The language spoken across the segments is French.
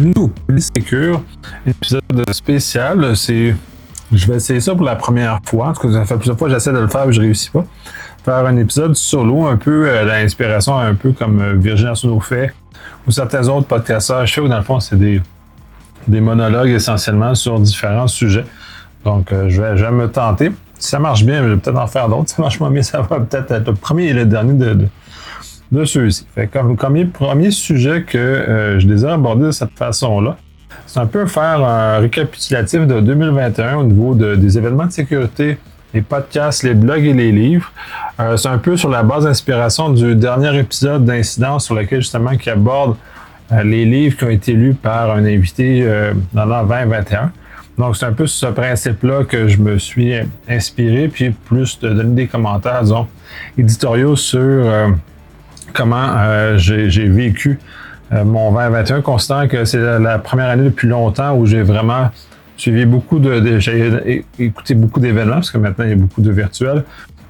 bienvenue au Polysécure, épisode spécial. Je vais essayer ça pour la première fois. En tout cas, ça fait plusieurs fois que j'essaie de le faire et je réussis pas. Faire un épisode solo, un peu euh, l'inspiration, un peu comme euh, Arsenault fait, ou certains autres podcasteurs. Je fais où dans le fond, c'est des, des monologues essentiellement sur différents sujets. Donc, euh, je, vais, je vais me tenter. Si ça marche bien, je vais peut-être en faire d'autres. Si ça marche moins bien, ça va peut-être être le premier et le dernier de, de de ceux-ci. Fait comme premier, premier sujet que euh, je désire aborder de cette façon-là, c'est un peu faire un récapitulatif de 2021 au niveau de, des événements de sécurité, les podcasts, les blogs et les livres. Euh, c'est un peu sur la base d'inspiration du dernier épisode d'incidence sur lequel justement qui aborde euh, les livres qui ont été lus par un invité dans l'an 2021. Donc, c'est un peu sur ce principe-là que je me suis inspiré, puis plus de donner des commentaires, disons, éditoriaux sur comment euh, j'ai vécu euh, mon 2021, considérant que c'est la, première année depuis longtemps où j'ai vraiment suivi beaucoup de, j'ai écouté beaucoup d'événements, parce que maintenant il y a beaucoup de virtuels.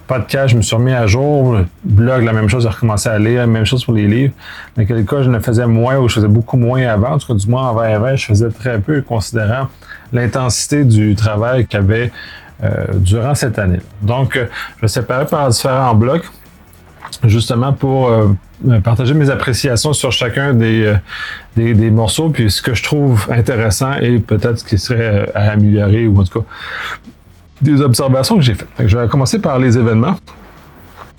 Podcast, je me suis remis à jour. Blog, la même chose, j'ai recommencé à lire. Même chose pour les livres. Dans quel cas, je ne faisais moins ou je faisais beaucoup moins avant. En tout cas, du moins, en 2020, je faisais très peu, considérant l'intensité du travail qu'il y avait euh, durant cette année. Donc, je séparer par différents blocs justement pour euh, partager mes appréciations sur chacun euh, des, des, morceaux, puis ce que je trouve intéressant et peut-être ce qui serait euh, à améliorer ou en tout cas des observations que j'ai faites. je vais commencer par les événements.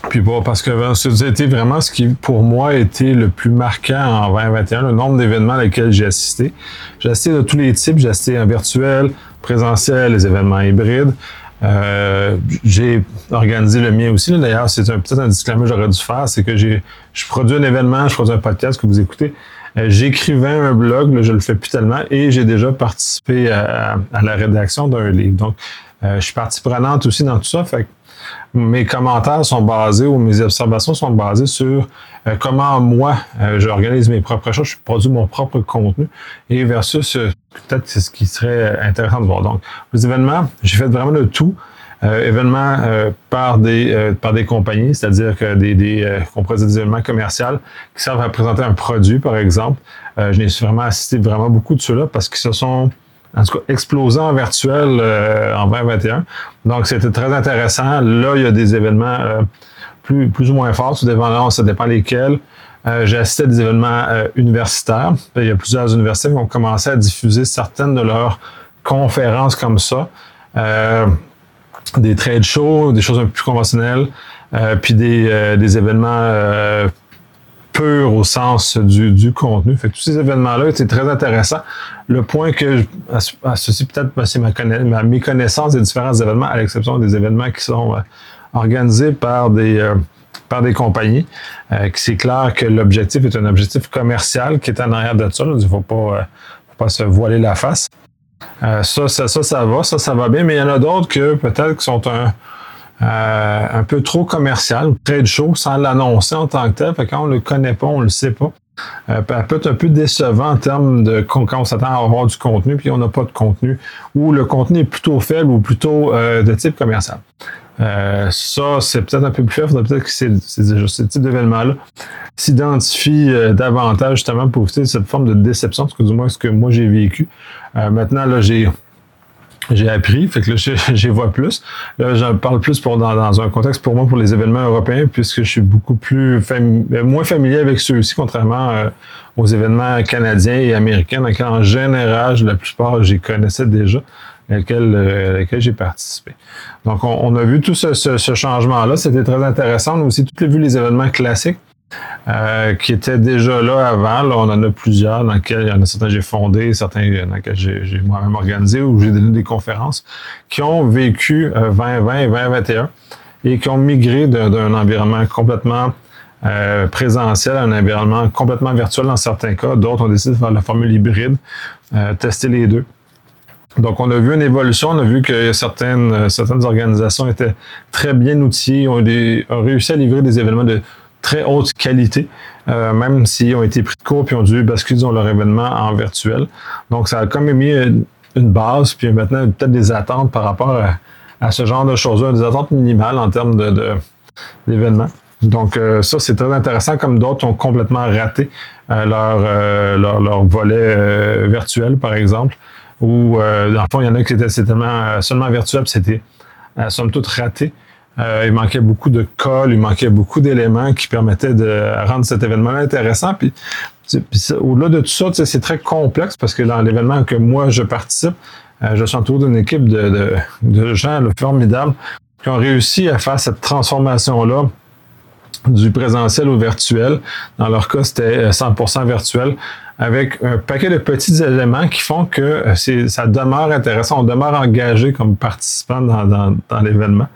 Puis bon, parce que c'était vraiment ce qui, pour moi, était le plus marquant en 2021, le nombre d'événements à lesquels j'ai assisté. J'ai assisté de tous les types. J'ai assisté en virtuel, présentiel, les événements hybrides. Euh, j'ai organisé le mien aussi. D'ailleurs, c'est peut-être un disclaimer que j'aurais dû faire, c'est que j'ai je produis un événement, je produis un podcast que vous écoutez. Euh, j'écrivais un blog, là, je le fais plus tellement, et j'ai déjà participé à, la rédaction d'un livre. Donc, euh, je suis partie prenante aussi dans tout ça. Fait mes commentaires sont basés ou mes observations sont basées sur euh, comment moi euh, j'organise mes propres choses, je produis mon propre contenu et versus euh, peut-être c'est ce qui serait intéressant de voir. Donc, les événements, j'ai fait vraiment le tout. événements par des par des compagnies, c'est-à-dire que des, des qu'on des événements commerciaux qui servent à présenter un produit, par exemple. je n'ai vraiment assisté vraiment beaucoup de ceux-là parce qu'ils se sont en tout cas explosé en virtuel en 2021. Donc, c'était très intéressant. Là, il y a des événements plus, plus ou moins fortes, tout dépend, ça dépend lesquels. Euh, j'ai assisté à des événements euh, universitaires. Il y a plusieurs universités qui ont commencé à diffuser certaines de leurs conférences comme ça. Euh, des trade shows, des choses un peu plus conventionnelles, euh, puis des, euh, des événements purs au sens du, du contenu. Fait tous ces événements-là étaient très intéressants. Le point que je associe peut-être, ben, c'est ma, ma méconnaissance des différents événements, à l'exception des événements qui sont organisé par des, euh, par des compagnies. Euh, c'est clair que l'objectif est un objectif commercial qui est en arrière de ça. Il ne faut pas, euh, pas se voiler la face. ça, ça, ça, ça va, ça, ça va bien, mais il y en a d'autres que peut-être qui sont un, un peu trop commercial, très de chaud, sans l'annoncer en tant que tel. Quand on le connaît pas, on le sait pas. Euh, peut être un peu décevant en termes de quand on s'attend à avoir du contenu, puis on n'a pas de contenu, ou le contenu est plutôt faible ou plutôt de type commercial. Euh, ça, c'est peut-être un peu plus faible. Peut-être que c'est, ce type d'événement-là s'identifie euh, davantage justement pour éviter cette forme de déception, parce que du moins ce que moi j'ai vécu. Euh, maintenant, là, j'ai j'ai appris, fait que là, j'y vois plus. Là, j'en parle plus pour dans, dans, un contexte pour moi pour les événements européens, puisque je suis beaucoup plus moins familier avec ceux-ci, contrairement aux événements canadiens et américains, dans lesquels en général, la plupart, j'y connaissais déjà lesquels, euh, j'ai participé. Donc, on, a vu tout ce, ce, changement-là. C'était très intéressant. On a aussi tout vu les événements classiques. Euh, qui étaient déjà là avant. Là, on en a plusieurs dans lesquels il y en a certains que j'ai fondés, certains dans lesquels j'ai moi-même organisé ou j'ai donné des conférences, qui ont vécu 2020 euh, et 2021 et qui ont migré d'un environnement complètement euh, présentiel à un environnement complètement virtuel dans certains cas. D'autres ont décidé de faire la formule hybride, tester les deux. Donc, on a vu une évolution, on a vu que certaines, certaines organisations étaient très bien outillées, ont réussi à livrer des événements de très haute qualité, euh, même s'ils ont été pris de court puis ont dû basculer disons, leur événement en virtuel. Donc, ça a quand même mis une, base, puis maintenant peut-être des attentes par rapport à, ce genre de choses-là, des attentes minimales en termes de, d'événements. Donc, euh, ça, c'est très intéressant, comme d'autres ont complètement raté leur, leur, leur, volet virtuel, par exemple, où, dans le fond, il y en a qui étaient seulement, seulement virtuel, c'était, somme toute, raté. Il manquait beaucoup de colle, il manquait beaucoup d'éléments qui permettaient de rendre cet événement intéressant. Puis, au-delà de tout ça, c'est très complexe parce que dans l'événement que moi je participe, je suis entouré d'une équipe de, de, de gens formidables qui ont réussi à faire cette transformation-là du présentiel au virtuel. Dans leur cas, c'était 100% euh, virtuel avec un paquet de petits éléments qui font que euh, ça demeure intéressant, on demeure engagé comme participant dans, dans, dans l'événement.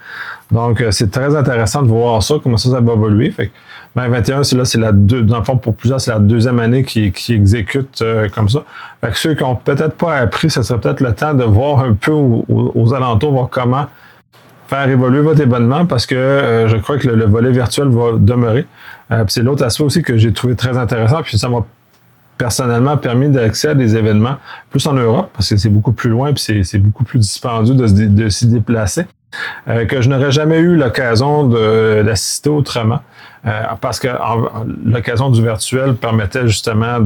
Donc, euh, c'est très intéressant de voir ça, comment ça, va évoluer. Fait que 2021, c'est là, c'est la deux, dans le fond, pour plusieurs, c'est la deuxième année qui, qui exécute comme ça. Fait que ceux qui ont peut-être pas appris, ce serait peut-être le temps de voir un peu aux, aux alentours, voir comment faire évoluer votre événement parce que euh, je crois que le, volet virtuel va demeurer. Euh, c'est l'autre aspect aussi que j'ai trouvé très intéressant, puis ça m'a personnellement permis d'accéder à des événements plus en Europe parce que c'est beaucoup plus loin puis c'est beaucoup plus dispendieux de, de s'y déplacer. Euh, que je n'aurais jamais eu l'occasion d'assister autrement. Euh, parce que l'occasion du virtuel permettait justement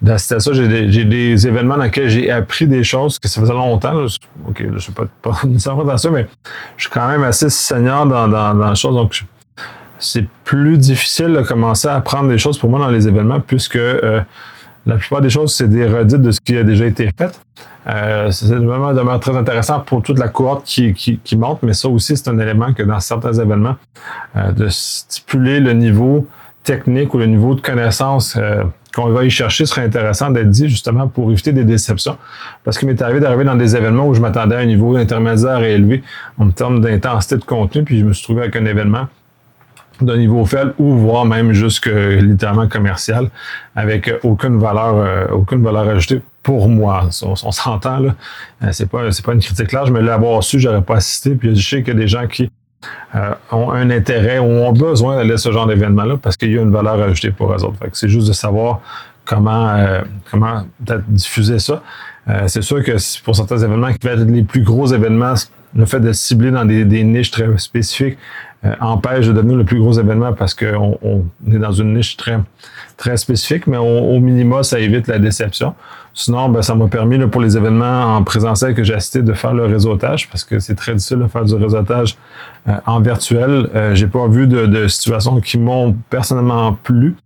d'assister à ça. J'ai des, des, événements dans lesquels j'ai appris des choses que ça faisait longtemps. OK, je ne suis pas, pas nécessairement dans ça, mais je suis quand même assez senior dans, dans, dans les choses. Donc, c'est plus difficile de commencer à apprendre des choses pour moi dans les événements puisque euh, la plupart des choses, c'est des redites de ce qui a déjà été fait. Euh, c'est vraiment demeure très intéressant pour toute la cohorte qui, qui, qui monte, mais ça aussi, c'est un élément que dans certains événements, euh, de stipuler le niveau technique ou le niveau de connaissance euh, qu'on va y chercher serait intéressant d'être dit justement pour éviter des déceptions. Parce qu'il m'est arrivé d'arriver dans des événements où je m'attendais à un niveau intermédiaire et élevé en termes d'intensité de contenu, puis je me suis trouvé avec un événement d'un niveau faible ou voire même jusque littéralement commercial avec aucune valeur euh, aucune valeur ajoutée pour moi. On, s'entend là. Euh, c'est pas c'est pas une critique large mais l'avoir su j'aurais pas assisté. Puis je sais qu'il y a des gens qui euh, ont un intérêt ou ont besoin d'aller à ce genre d'événement là parce qu'il y a une valeur ajoutée pour eux autres. C'est juste de savoir comment comment peut-être diffuser ça. C'est sûr que pour certains événements qui vont être les plus gros événements le fait de cibler dans des, des niches très spécifiques empêche de devenir le plus gros événement parce qu'on on est dans une niche très, très spécifique, mais au minima, ça évite la déception. Sinon, ben, ça m'a permis pour les événements en présentiel que j'ai assisté de faire le réseautage parce que c'est très difficile de faire du réseautage euh, en virtuel. Euh, j'ai pas vu de, situations qui m'ont personnellement plu.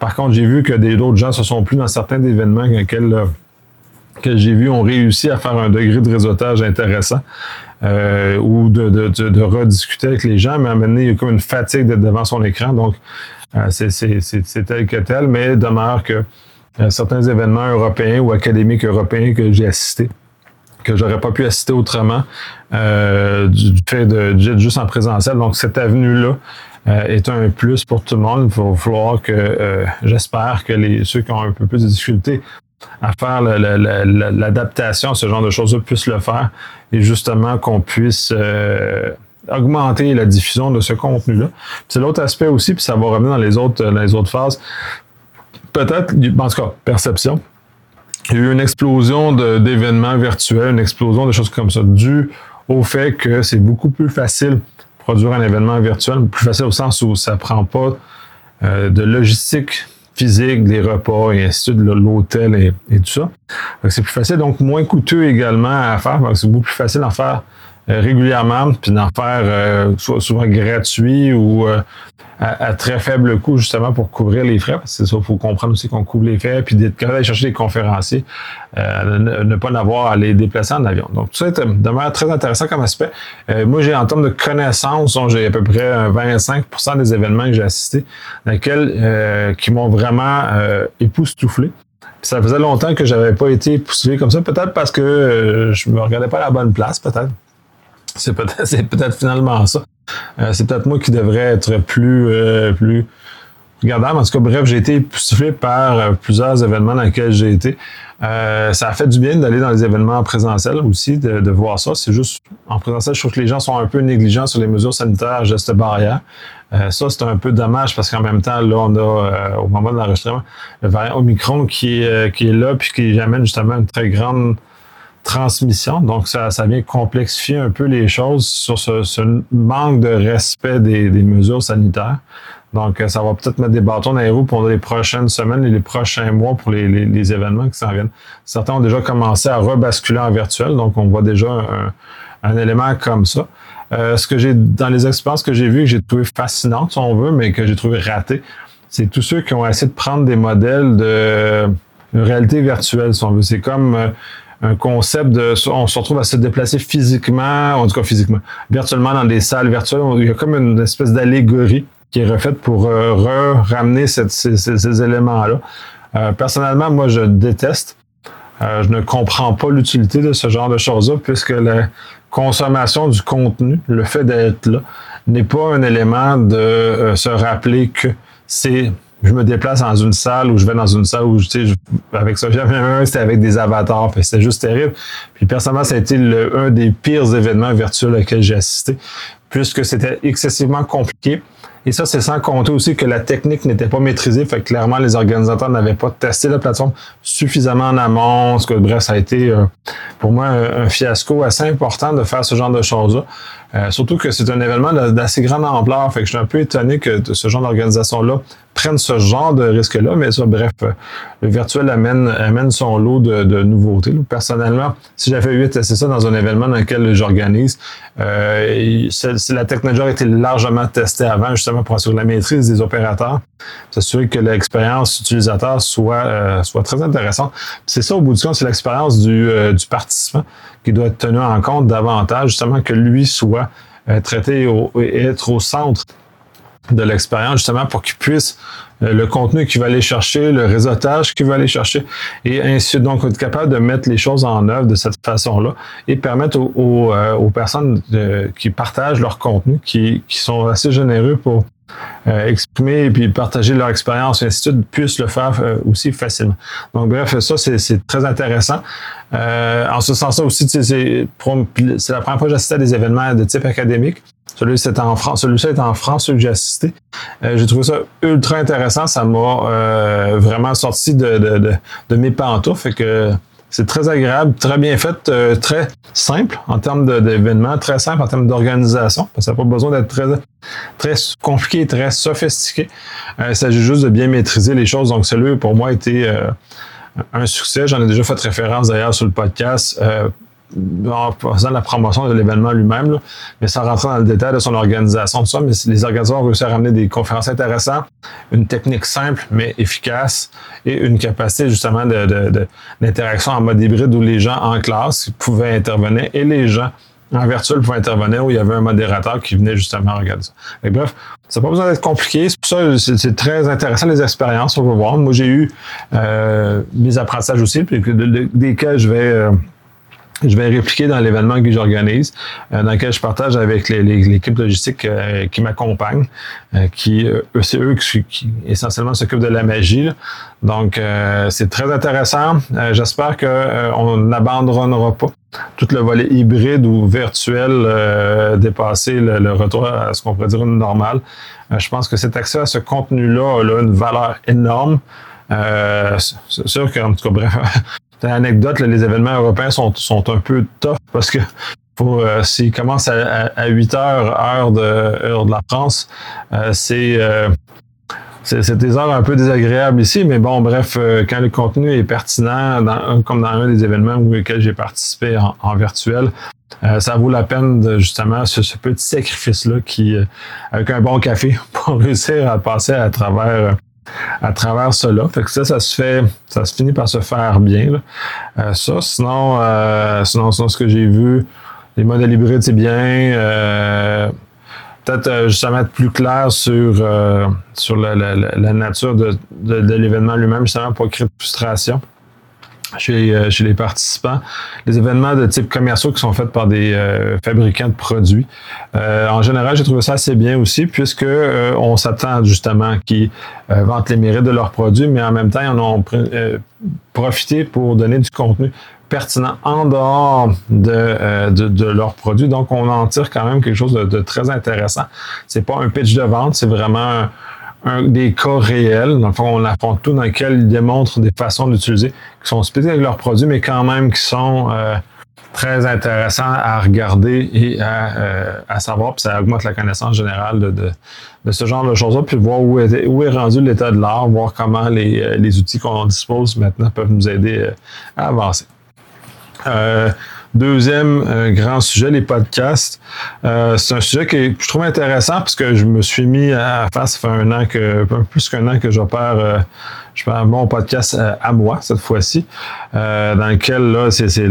Par contre, j'ai vu que d'autres gens se sont plu dans certains événements que j'ai vu ont réussi à faire un degré de réseautage intéressant euh, ou de, de, de, rediscuter avec les gens, mais à un moment donné, il y a comme une fatigue d'être devant son écran. Donc, euh, c'est tel que tel, mais demeure que euh, certains événements européens ou académiques européens que j'ai assistés, que j'aurais pas pu assister autrement euh, du, fait de juste en présentiel. Donc, cette avenue-là euh, est un plus pour tout le monde. Il va falloir que j'espère que les ceux qui ont un peu plus de difficultés à faire l'adaptation à ce genre de choses-là puissent le faire et justement qu'on puisse euh, augmenter la diffusion de ce contenu-là. C'est l'autre aspect aussi, puis ça va revenir dans les autres, les autres phases. Peut-être, en tout cas, perception. Il y a eu une explosion d'événements virtuels, une explosion de choses comme ça, dû au fait que c'est beaucoup plus facile de produire un événement virtuel, plus facile au sens où ça prend pas euh, de logistique physique, des repas et ainsi de suite, l'hôtel et, tout ça. C'est plus facile, donc moins coûteux également à faire. C'est beaucoup plus facile d'en faire régulièrement, puis d'en faire euh, soit souvent gratuit ou euh, à, très faible coût, justement, pour couvrir les frais. Parce que c'est ça, il faut comprendre aussi qu'on couvre les frais, puis d'être d'aller chercher des conférenciers, ne, pas avoir à les déplacer en avion. Donc, tout ça demeure très intéressant comme aspect. moi, j'ai en termes de connaissances, j'ai à peu près 25% des événements que j'ai assistés, dans lesquels qui m'ont vraiment époustouflé. ça faisait longtemps que j'avais pas été époustouflé comme ça, peut-être parce que je me regardais pas à la bonne place, peut-être. C'est peut-être, finalement ça. Euh, c'est peut-être moi qui devrais être plus, euh, plus regardable. En tout cas, bref, j'ai été époustouflé par euh, plusieurs événements dans lesquels j'ai été. ça a fait du bien d'aller dans les événements présentiels aussi, de, de voir ça. C'est juste, en présentiel, je trouve que les gens sont un peu négligents sur les mesures sanitaires, gestes barrières. ça, c'est un peu dommage parce qu'en même temps, là, on a, au moment de l'enregistrement, le variant Omicron qui, qui est là, puis qui amène justement une très grande transmission. Donc, ça, ça vient complexifier un peu les choses sur ce, ce manque de respect des, des, mesures sanitaires. Donc, ça va peut-être mettre des bâtons dans les roues pour les prochaines semaines et les prochains mois pour les, les, événements qui s'en viennent. Certains ont déjà commencé à rebasculer en virtuel, donc on voit déjà un, un élément comme ça. Euh, ce que j'ai dans les expériences que j'ai vues, que j'ai trouvé fascinantes, si on veut, mais que j'ai trouvé ratées, c'est tous ceux qui ont essayé de prendre des modèles de réalité virtuelle, si on veut. C'est comme euh, un concept de on se retrouve à se déplacer physiquement, en tout cas physiquement, virtuellement dans des salles virtuelles. Il y a comme une espèce d'allégorie qui est refaite pour euh, ramener ces, ces, éléments-là. Euh, personnellement, moi, je déteste. je ne comprends pas l'utilité de ce genre de choses-là, puisque la, consommation du contenu, le fait d'être là, n'est pas un élément de euh, se rappeler que c'est je me déplace dans une salle ou je vais dans une salle où tu sais avec ça j'avais c'était avec des avatars c'était juste terrible puis personnellement ça a été le, un des pires événements virtuels auxquels j'ai assisté puisque c'était excessivement compliqué et ça, c'est sans compter aussi que la technique n'était pas maîtrisée. Fait que clairement, les organisateurs n'avaient pas testé la plateforme suffisamment en amont. Que, bref, ça a été euh, pour moi un, fiasco assez important de faire ce genre de choses-là. Euh, surtout que c'est un événement d'assez grande ampleur. Fait que je suis un peu étonné que ce genre d'organisation-là prenne ce genre de risque-là. Mais ça, bref, euh, le virtuel amène, son lot de, nouveautés. Personnellement, si j'avais eu testé ça dans un événement dans lequel j'organise, euh, la technologie a été largement testée avant, justement pour assurer la maîtrise des opérateurs, s'assurer que l'expérience utilisateur soit, soit très intéressante. C'est ça, au bout du compte, c'est l'expérience du, participant qui doit être tenu en compte davantage, justement, que lui soit euh, traité et être au centre de l'expérience, justement, pour qu'il puisse euh, le contenu qu'il va aller chercher, le réseautage qu'il va aller chercher, et ainsi donc être capable de mettre les choses en œuvre de cette façon-là et permettre aux, euh, personnes qui partagent leur contenu, qui, qui sont assez généreux pour euh, exprimer et puis partager leur expérience et ainsi de suite, puissent le faire euh, aussi facilement. Donc bref, ça c'est très intéressant. Euh, en ce sens-là aussi, c'est la première fois que j'assistais à des événements de type académique. Celui-ci est en France, celui-ci est en France, celui que j'ai assisté. j'ai trouvé ça ultra intéressant. Ça m'a vraiment sorti de, mes pantoufles. Que c'est très agréable, très bien fait, euh, très simple en termes d'événements, très simple en termes d'organisation, ça n'a pas besoin d'être très, très compliqué, très sophistiqué. Euh, il s'agit juste de bien maîtriser les choses. Donc, celui pour moi a été euh, un succès. J'en ai déjà fait référence d'ailleurs sur le podcast en faisant la promotion de l'événement lui-même, mais sans rentrer dans le détail de son organisation, tout ça, mais les organisateurs ont réussi à ramener des conférences intéressantes, une technique simple mais efficace et une capacité justement d'interaction en mode hybride où les gens en classe pouvaient intervenir et les gens en virtuel pouvaient intervenir où il y avait un modérateur qui venait justement regarder ça. Bref, ça n'a pas besoin d'être compliqué. C'est ça c'est très intéressant les expériences, on va voir. Moi, j'ai eu euh, mes apprentissages aussi, puis desquels je vais euh, je vais répliquer dans l'événement que j'organise, euh, dans lequel je partage avec l'équipe logistique euh, qui m'accompagne, euh, qui c'est eux qui, essentiellement s'occupent de la magie. Donc c'est très intéressant. J'espère que on n'abandonnera pas tout le volet hybride ou virtuel dépasser le, retour à ce qu'on pourrait dire une normale. je pense que cet accès à ce contenu-là a une valeur énorme. c'est sûr qu'en tout cas, bref, anecdote, les événements européens sont, sont un peu tough parce que pour euh, s'ils commencent à, à, 8 heures, heure de, heure de la France, euh, euh, c'est c'est des heures un peu désagréables ici, mais bon, bref, quand le contenu est pertinent, dans, comme dans un des événements auxquels j'ai participé en, virtuel, ça vaut la peine de justement ce, ce petit sacrifice-là qui, avec un bon café, pour réussir à passer à travers à travers cela. Fait que ça, ça se fait, ça se finit par se faire bien. Euh, ça, sinon, euh, sinon, sinon, ce que j'ai vu, les modèles hybrides, c'est bien. Euh, peut-être justement être plus clair sur, sur la, la, nature de, de, de l'événement lui-même, justement pour créer de frustration. Euh, chez, les participants. Les événements de type commerciaux qui sont faits par des euh, fabricants de produits. Euh, en général, j'ai trouvé ça assez bien aussi, puisque on s'attend justement qu'ils vantent les mérites de leurs produits, mais en même temps, ils en ont profité pour donner du contenu pertinent en dehors de, de, leurs produits. Donc, on en tire quand même quelque chose de, de très intéressant. C'est pas un pitch de vente, c'est vraiment un, des cas réels. Dans le fond, on affronte tout dans lequel ils démontrent des façons d'utiliser qui sont spécifiques avec leurs produits, mais quand même qui sont euh, très intéressant à regarder et à, euh, à savoir, puis ça augmente la connaissance générale de, de, de ce genre de choses-là, puis voir où est, où est rendu l'état de l'art, voir comment les, euh, les outils qu'on dispose maintenant peuvent nous aider euh, à avancer. Euh, Deuxième euh, grand sujet, les podcasts. Euh, c'est un sujet que je trouve intéressant parce que je me suis mis à faire, ça fait un an que, plus qu'un an que j'opère, euh, je fais mon podcast à moi cette fois-ci, dans lequel là, c'est, c'est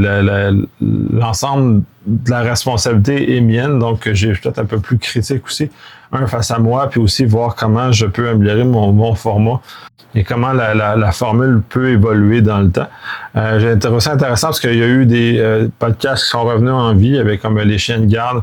l'ensemble de la responsabilité est mienne, donc j'ai peut-être un peu plus critique aussi, un face à moi, puis aussi voir comment je peux améliorer mon, mon format et comment la, la, la, formule peut évoluer dans le temps. Euh, J'ai trouvé ça intéressant parce qu'il y a eu des euh, podcasts qui sont revenus en vie avec comme les chiens de garde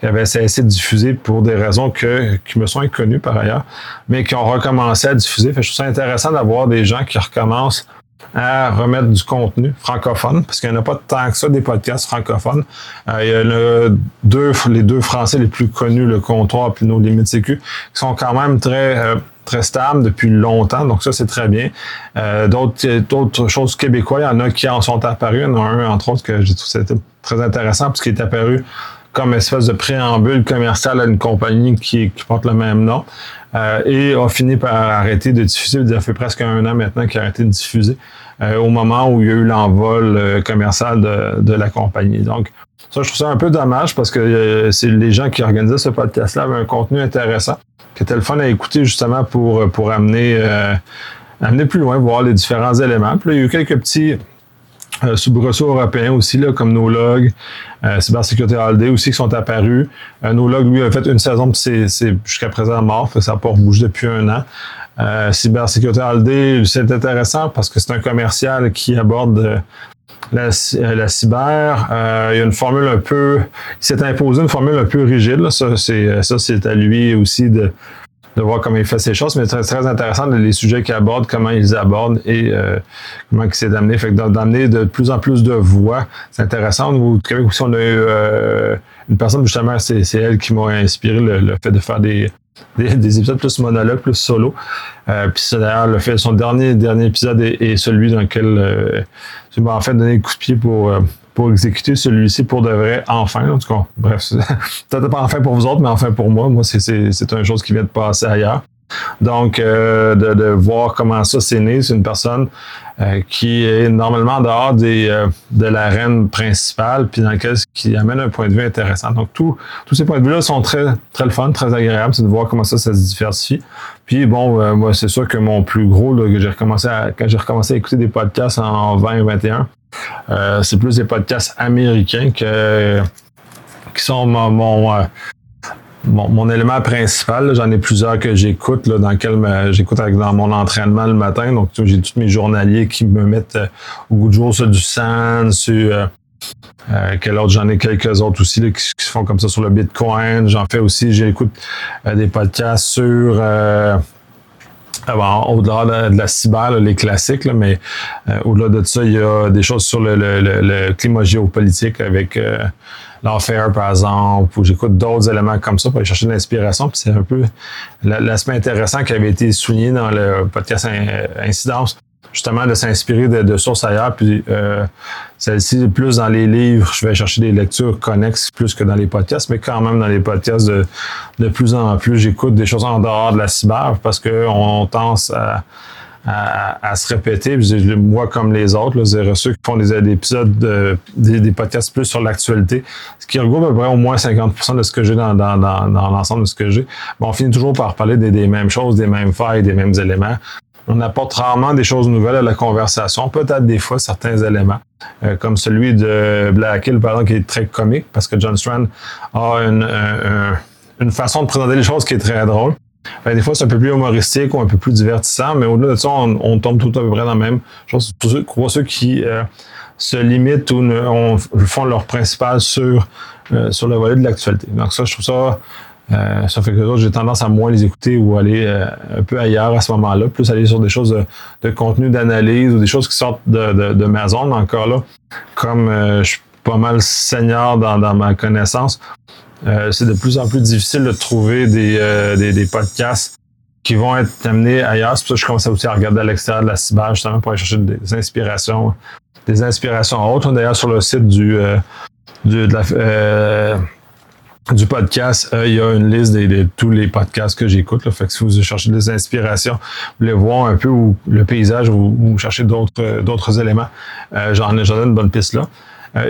qui avaient cessé de diffuser pour des raisons que, qui me sont inconnues par ailleurs, mais qui ont recommencé à diffuser. Fait je trouve ça intéressant d'avoir des gens qui recommencent à remettre du contenu francophone, parce qu'il n'y en a pas tant que ça des podcasts francophones. Euh, il y a deux, les deux français les plus connus, le comptoir puis nos limites sécu, qui sont quand même très euh, très stables depuis longtemps, donc ça c'est très bien. Euh, d'autres, d'autres choses québécois, il y en a qui en sont apparus. Il y en a un, entre autres, que j'ai trouvé très intéressant, parce qu'il est apparu comme espèce de préambule commercial à une compagnie qui, porte le même nom. Euh, et a fini par arrêter de diffuser. Ça fait presque un an maintenant qu'il a arrêté de diffuser euh, au moment où il y a eu l'envol euh, commercial de, de, la compagnie. Donc, ça, je trouve ça un peu dommage parce que c'est les gens qui organisaient ce podcast-là avaient un contenu intéressant qui était le fun à écouter justement pour, pour amener, amener plus loin, voir les différents éléments. Puis là, il y a eu quelques petits euh, soubresauts européens aussi, là, comme No Log, euh, Cybersécurité Holiday aussi, qui sont apparus. Euh, no Log, lui, a fait une saison, puis c'est jusqu'à présent mort, ça n'a pas bougé depuis un an. Euh, Cybersécurité Holiday, c'est intéressant parce que c'est un commercial qui aborde euh, la, la, cyber. il y a une formule un peu... Il s'est imposé une formule un peu rigide. Là. Ça, c'est à lui aussi de de voir comment il fait ces choses, mais c'est très, intéressant les sujets qu'il aborde, comment ils abordent et euh, comment il s'est amené. Fait que d'amener de plus en plus de voix, c'est intéressant. Au Québec aussi, on a eu euh, une personne, justement, c'est elle qui m'a inspiré le, fait de faire des, des, épisodes plus monologues, plus solo. Euh, puis c'est d'ailleurs le fait, son dernier, dernier épisode est, celui dans lequel euh, tu m'as en fait donné le coup de pied pour, euh, pour exécuter celui-ci pour de vrai enfin. En tout cas, bref, peut-être pas enfin pour vous autres, mais enfin pour moi. Moi, c'est une chose qui vient de passer ailleurs. Donc, euh, de, de, voir comment ça s'est né, c'est une personne euh, qui est normalement dehors des, euh, de l'arène principale, puis dans lequel qui amène un point de vue intéressant. Donc, tous ces points de vue-là sont très, très le fun, très agréables, c'est de voir comment ça, ça se diversifie. Puis bon, moi, c'est sûr que mon plus gros, là, que j'ai recommencé à, quand j'ai recommencé à écouter des podcasts en 2021, c'est plus des podcasts américains qui sont mon, mon mon, élément principal, j'en ai plusieurs que j'écoute, dans lequel j'écoute dans mon entraînement le matin. Donc, j'ai tous mes journaliers qui me mettent euh, au goût du jour sur du sang, sur euh, euh, quel autre, j'en ai quelques autres aussi qui, se font comme ça sur le Bitcoin. J'en fais aussi, j'écoute des podcasts sur au-delà de, la cyber, les classiques, mais au-delà de ça, il y a des choses sur le, climat géopolitique avec l'enfer, par exemple, ou j'écoute d'autres éléments comme ça pour aller chercher l'inspiration. Puis c'est un peu l'aspect intéressant qui avait été souligné dans le podcast Incidence, justement de s'inspirer de, sources ailleurs. Puis euh, celle-ci, plus dans les livres, je vais chercher des lectures connexes plus que dans les podcasts, mais quand même dans les podcasts, de, de plus en plus, j'écoute des choses en dehors de la cyber parce qu'on pense à à, se répéter. Moi, comme les autres, là, ceux qui font des, épisodes, de, des, podcasts plus sur l'actualité, ce qui regroupe à peu près au moins 50% de ce que j'ai dans, dans, dans, dans l'ensemble de ce que j'ai. on finit toujours par parler des, des, mêmes choses, des mêmes failles, des mêmes éléments. On apporte rarement des choses nouvelles à la conversation, peut-être des fois certains éléments, euh, comme celui de Black Hill, par exemple, qui est très comique, parce que John Strand a une, une façon de présenter les choses qui est très drôle. Ben, des fois, c'est un peu plus humoristique ou un peu plus divertissant, mais au-delà de ça, on, tombe tout à peu près dans la même chose. Pour ceux, qui euh, se limitent ou font leur principal sur, euh, sur le volet de l'actualité. Donc ça, je trouve ça, euh, ça fait que j'ai tendance à moins les écouter ou aller un peu ailleurs à ce moment-là, plus aller sur des choses de, contenu d'analyse ou des choses qui sortent de, de, de ma zone. Encore là, comme je suis pas mal senior dans, dans ma connaissance, euh, c'est de plus en plus difficile de trouver des, euh, des, des, podcasts qui vont être amenés ailleurs. C'est pour ça que je commence aussi à regarder à l'extérieur de la cyber, justement, pour aller chercher des inspirations des inspirations autres. D'ailleurs, sur le site du, du, de la, du podcast, il y a une liste de, tous les podcasts que j'écoute. Fait que si vous cherchez des inspirations, vous voulez voir un peu où, le paysage ou, chercher d'autres d'autres éléments, j'en ai, ai une bonne piste là.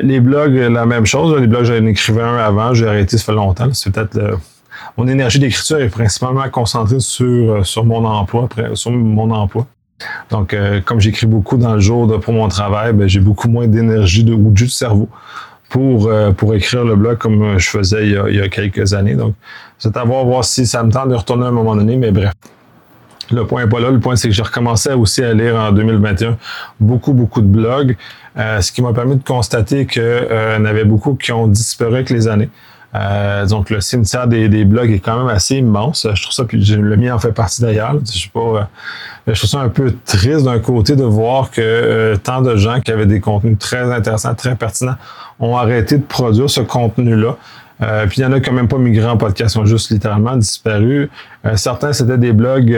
les blogs, la même chose. Les blogs, j'en écrivais un avant, j'ai arrêté, ça fait longtemps. C'est peut-être mon énergie d'écriture est principalement concentrée sur, euh, sur mon emploi, sur mon emploi. Donc, euh, comme j'écris beaucoup dans le jour pour mon travail, ben, j'ai beaucoup moins d'énergie de, ou de jus de cerveau pour, euh, pour écrire le blog comme je faisais il y a, quelques années. Donc, c'est à voir, voir si ça me tente de retourner à un moment donné, mais bref. Le point n'est pas là. Le point, c'est que j'ai recommencé aussi à lire en 2021 beaucoup, beaucoup de blogs, ce qui m'a permis de constater qu'il y en avait beaucoup qui ont disparu avec les années. Euh, donc, le cimetière des, blogs est quand même assez immense. Je trouve ça, puis le mien en fait partie d'ailleurs. Je euh, je trouve ça un peu triste d'un côté de voir que euh, tant de gens qui avaient des contenus très intéressants, très pertinents, ont arrêté de produire ce contenu-là. puis il y en a quand même pas migré en podcast, ils ont juste littéralement disparu. certains, c'était des blogs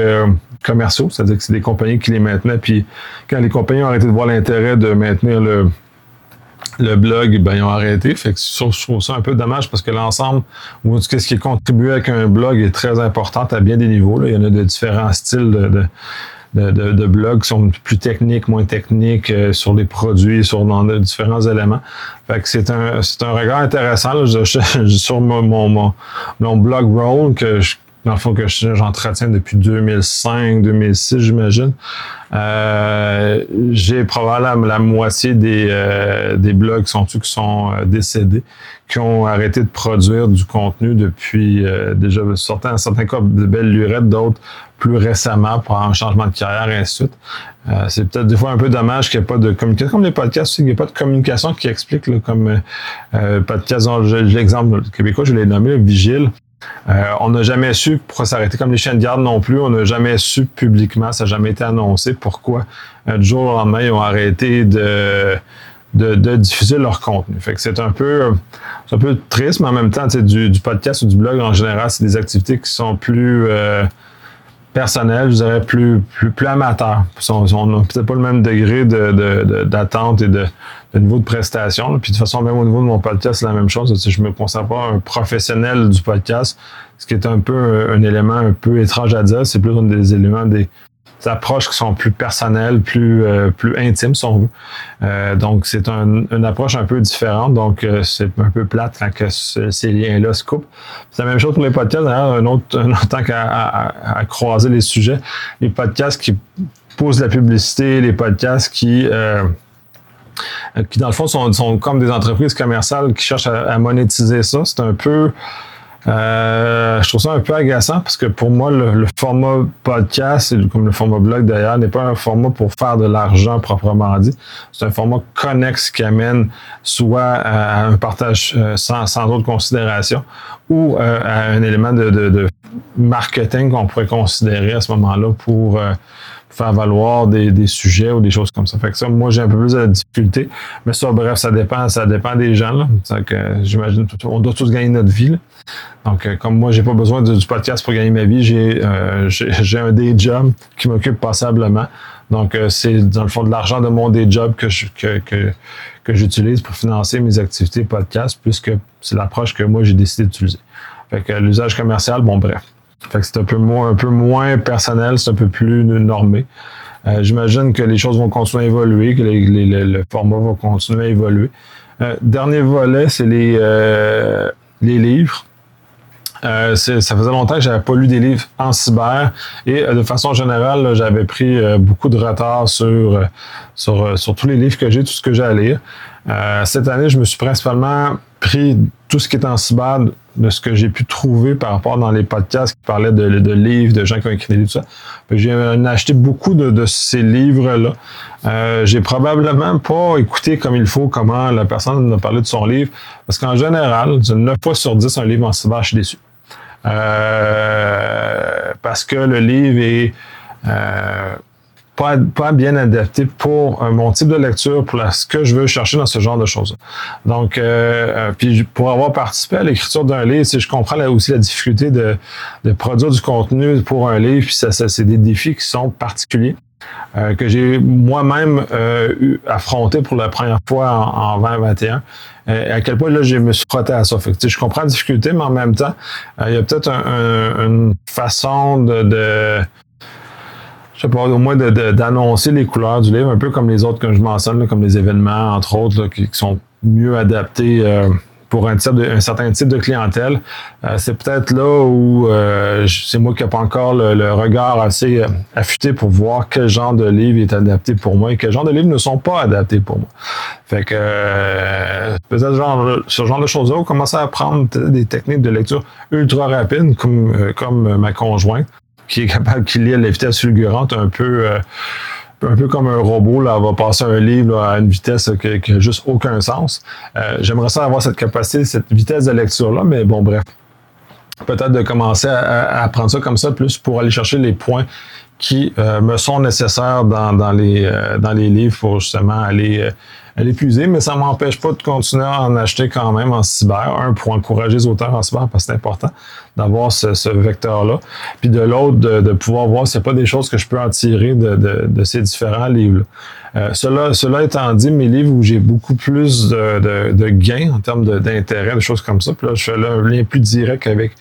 commerciaux, c'est-à-dire que c'est des compagnies qui les maintenaient. Puis quand les compagnies ont arrêté de voir l'intérêt de maintenir le, le blog, ben, ils ont arrêté. Fait que je trouve ça un peu dommage parce que l'ensemble, ou ce qui est contribué avec un blog est très important à bien des niveaux. Là. Il y en a de différents styles de, de, de, de blogs qui sont plus techniques, moins techniques, euh, sur les produits, sur dans différents éléments. Fait que c'est un, c'est un regard intéressant là, sur mon, mon, mon, blog roll que je dans le fond, que j'entretiens depuis 2005, 2006, j'imagine. Euh, j'ai probablement la, moitié des, euh, des blogs sont, qui sont euh, décédés, qui ont arrêté de produire du contenu depuis déjà certains, certains cas de belles lurettes, d'autres plus récemment pour un changement de carrière et ainsi de suite. c'est peut-être des fois un peu dommage qu'il n'y ait pas de communication. Comme les podcasts, il n'y a pas de communication qui explique, là, comme podcast, l'exemple québécois, je l'ai nommé, Vigile. Euh, on n'a jamais su pourquoi s'arrêter comme les chaînes de garde non plus. On n'a jamais su publiquement, ça n'a jamais été annoncé pourquoi euh, du jour au lendemain ils ont arrêté de, diffuser leur contenu. Fait c'est un peu un triste, mais en même temps, du, du podcast ou du blog en général, c'est des activités qui sont plus euh, personnelles, je dirais plus, plus, plus amateurs. On n'a peut-être pas le même degré d'attente et de, le niveau de prestation. Puis de toute façon, même au niveau de mon podcast, c'est la même chose. Je me considère pas un professionnel du podcast, ce qui est un peu un, élément un peu étrange à dire. C'est plus un des éléments des, approches qui sont plus personnelles, plus euh, plus intimes, si on veut. Euh, donc, c'est une approche un peu différente. Donc, euh, c'est un peu plate quand que ces liens-là se coupent. C'est la même chose pour les podcasts. D'ailleurs, un autre, un autre temps qu'à à, croiser les sujets, les podcasts qui posent la publicité, les podcasts qui euh, qui dans le fond sont, comme des entreprises commerciales qui cherchent à, monétiser ça. C'est un peu, euh, je trouve ça un peu agaçant parce que pour moi, le, format podcast, comme le format blog d'ailleurs, n'est pas un format pour faire de l'argent proprement dit. C'est un format connexe qui amène soit à un partage euh, sans, sans autre considération ou à un élément de, marketing qu'on pourrait considérer à ce moment-là pour faire valoir des, sujets ou des choses comme ça. Fait que ça, moi, j'ai un peu plus de difficulté. Mais ça, bref, ça dépend, ça dépend des gens. J'imagine, on doit tous gagner notre vie. Donc, euh, comme moi, j'ai pas besoin du podcast pour gagner ma vie, j'ai, euh, j'ai, un day job qui m'occupe passablement. Donc, euh, c'est dans le fond de l'argent de mon day job que, que, que, que j'utilise pour financer mes activités podcast, puisque c'est l'approche que moi, j'ai décidé d'utiliser. Fait que l'usage commercial, bon, bref. C'est un peu moins, personnel, c'est un peu plus normé. Euh, j'imagine que les choses vont continuer à évoluer, que le format va continuer à évoluer. Euh, dernier volet, c'est les, euh, livres. ça faisait longtemps que j'avais pas lu des livres en cyber et de façon générale, j'avais pris beaucoup de retard sur, sur tous les livres que j'ai, tout ce que j'ai à lire. cette année, je me suis principalement pris tout ce qui est en cyber de ce que j'ai pu trouver par rapport dans les podcasts qui parlaient de, livres, de gens qui ont écrit des livres, tout ça. J'ai acheté beaucoup de, ces livres-là. Euh, j'ai probablement pas écouté comme il faut comment la personne a parlé de son livre, parce qu'en général, 9 fois sur 10, un livre en cyber, je suis déçu. Euh, parce que le livre est euh, pas, bien adapté pour euh, mon type de lecture, pour ce que je veux chercher dans ce genre de choses. Donc, euh, euh, puis pour avoir participé à l'écriture d'un livre, je comprends là aussi la difficulté de, de, produire du contenu pour un livre, puis ça, ça c'est des défis qui sont particuliers. que j'ai moi-même affronté pour la première fois en, 2021. à quel point là, je me suis frotté à ça. Fait je comprends la difficulté, mais en même temps, il y a peut-être une façon de je sais pas, au moins d'annoncer les couleurs du livre, un peu comme les autres que je mentionne, comme les événements, entre autres, qui, sont mieux adaptés euh, pour un, type un certain type de clientèle. Euh, c'est peut-être là où euh, c'est moi qui n'ai pas encore le, regard assez affûté pour voir quel genre de livre est adapté pour moi et quel genre de livres ne sont pas adaptés pour moi. Fait que peut-être genre, ce genre de choses-là, commencez à apprendre des techniques de lecture ultra rapides, comme, comme ma conjointe qui est capable, lit à la vitesse fulgurante, un peu, euh, un peu comme un robot, là, va passer un livre à une vitesse qui n'a juste aucun sens. Euh, j'aimerais ça avoir cette capacité, cette vitesse de lecture-là, mais bon, bref. Peut-être de commencer à, à, prendre ça comme ça, plus pour aller chercher les points qui euh, me sont nécessaires dans, dans les, dans les livres pour justement aller elle est épuisée, mais ça m'empêche pas de continuer à en acheter quand même en cyber. Un, pour encourager les auteurs en cyber, parce que c'est important d'avoir ce, vecteur-là. Puis de l'autre, de, pouvoir voir c'est pas des choses que je peux en tirer de, ces différents livres. Euh, cela, cela étant dit, mes livres où j'ai beaucoup plus de, gains en termes d'intérêt, de choses comme ça. Puis là, je fais là un lien plus direct avec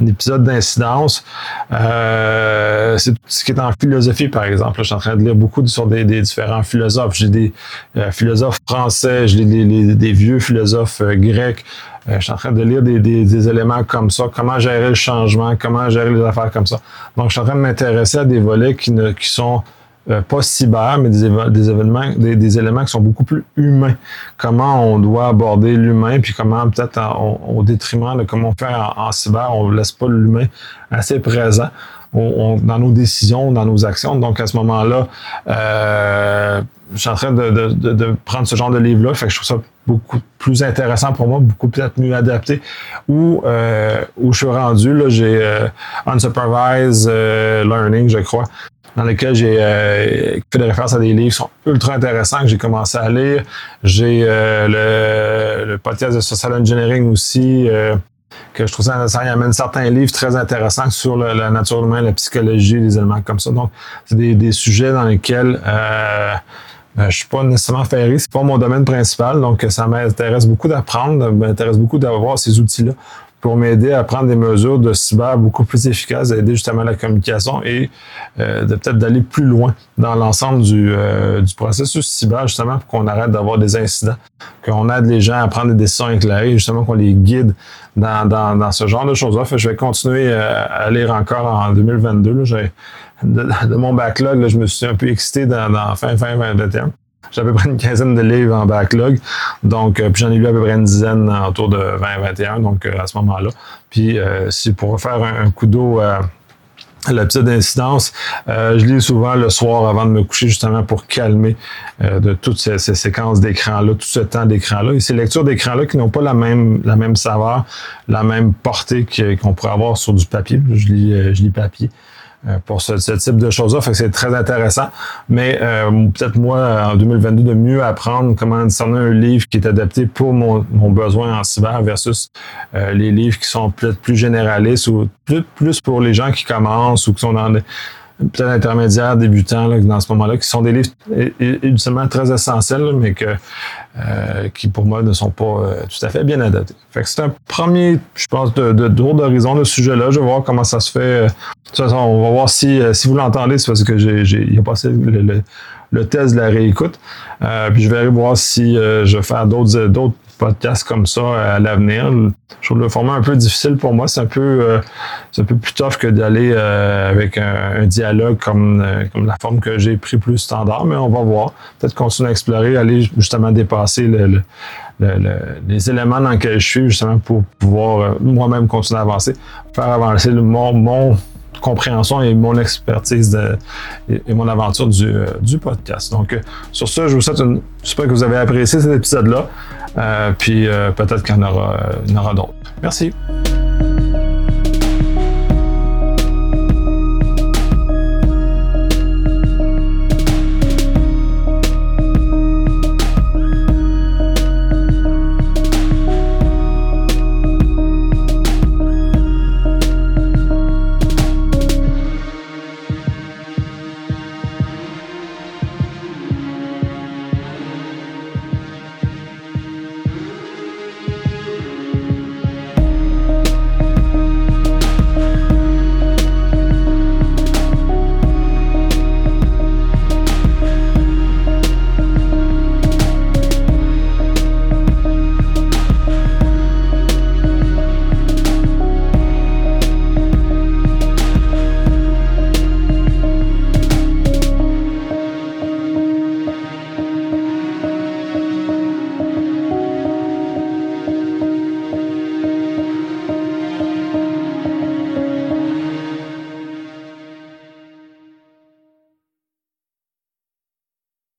un épisode d'incidence. Euh, c'est ce qui est en philosophie, par exemple. je suis en train de lire beaucoup sur des, différents philosophes. J'ai des euh, philosophes français, j'ai des, des, vieux philosophes euh, grecs. je suis en train de lire des, éléments comme ça, comment gérer le changement, comment gérer les affaires comme ça? Donc, je suis en train de m'intéresser à des volets qui, ne, qui sont euh, pas cyber, mais des, événements, des, éléments qui sont beaucoup plus humains. Comment on doit aborder l'humain, puis comment peut-être au détriment de comment on fait en, cyber, on ne laisse pas l'humain assez présent dans nos décisions, dans nos actions. Donc à ce moment-là, euh, je suis en train de, prendre ce genre de livre-là, je trouve ça beaucoup plus intéressant pour moi, beaucoup peut-être mieux adapté. Où, euh, je suis rendu, là, j'ai unsupervised learning, je crois dans lesquels j'ai euh, fait des références à des livres qui sont ultra intéressants que j'ai commencé à lire. J'ai euh, le, podcast de Social Engineering aussi, euh, que je trouve ça intéressant. Il amène certains livres très intéressants sur la nature humaine, la psychologie, des éléments comme ça. Donc, c'est des, sujets dans lesquels euh, ben, je suis pas nécessairement ferré, c'est pas mon domaine principal, donc ça m'intéresse beaucoup d'apprendre, m'intéresse beaucoup d'avoir ces outils-là pour m'aider à prendre des mesures de cyber beaucoup plus efficaces, d'aider justement la communication et euh, de peut-être d'aller plus loin dans l'ensemble du, euh, du processus cyber, justement, pour qu'on arrête d'avoir des incidents, qu'on aide les gens à prendre des décisions éclairées, justement qu'on les guide dans, dans, dans ce genre de choses-là. je vais continuer euh, à lire encore en 2022. Là, de, de, mon backlog, là, je me suis un peu excité dans, dans fin, fin 2021. J'ai à peu près une quinzaine de livres en backlog. Donc, euh, puis j'en ai lu à peu près une dizaine autour de 20-21, donc euh, à ce moment-là. Puis, euh, si pour faire un, coup d'eau à la petite incidence, je lis souvent le soir avant de me coucher justement pour calmer de toutes ces, séquences d'écran-là, tout ce temps d'écran-là. Et ces lectures d'écran-là qui n'ont pas la même, la même saveur, la même portée qu'on pourrait avoir sur du papier. Je lis, je lis papier. Euh, pour ce, type de choses-là. C'est très intéressant. Mais euh, peut-être moi, en 2022, de mieux apprendre comment discerner un livre qui est adapté pour mon, besoin en cyber versus euh, les livres qui sont peut-être plus généralistes ou plus, plus pour les gens qui commencent ou qui sont dans des peut-être intermédiaires, débutants, dans ce moment-là, qui sont des livres ultimement très essentiels, mais que, euh, qui pour moi ne sont pas euh, tout à fait bien adaptés. Fait que c'est un premier, je pense, de, de tour d'horizon de ce sujet-là. Je vais voir comment ça se fait. Euh, de toute façon, on va voir si, si vous l'entendez, c'est parce que j'ai, a passé le, le, test de la réécoute. puis je vais voir si je vais faire d'autres, d'autres podcast comme ça à l'avenir. Je trouve le format un peu difficile pour moi. C'est un peu, euh, c'est un peu plus tough que d'aller euh, avec un, dialogue comme, euh, comme la forme que j'ai pris plus standard, mais on va voir. Peut-être continuer à explorer, aller justement dépasser le, les éléments dans lesquels je suis, justement pour pouvoir moi-même continuer à avancer, faire avancer mon, mon compréhension et mon expertise et, mon aventure du, du podcast. Donc, sur ce, je vous souhaite une. J'espère que vous avez apprécié cet épisode-là. Euh, puis euh, peut-être qu'il y en aura, aura d'autres. Merci.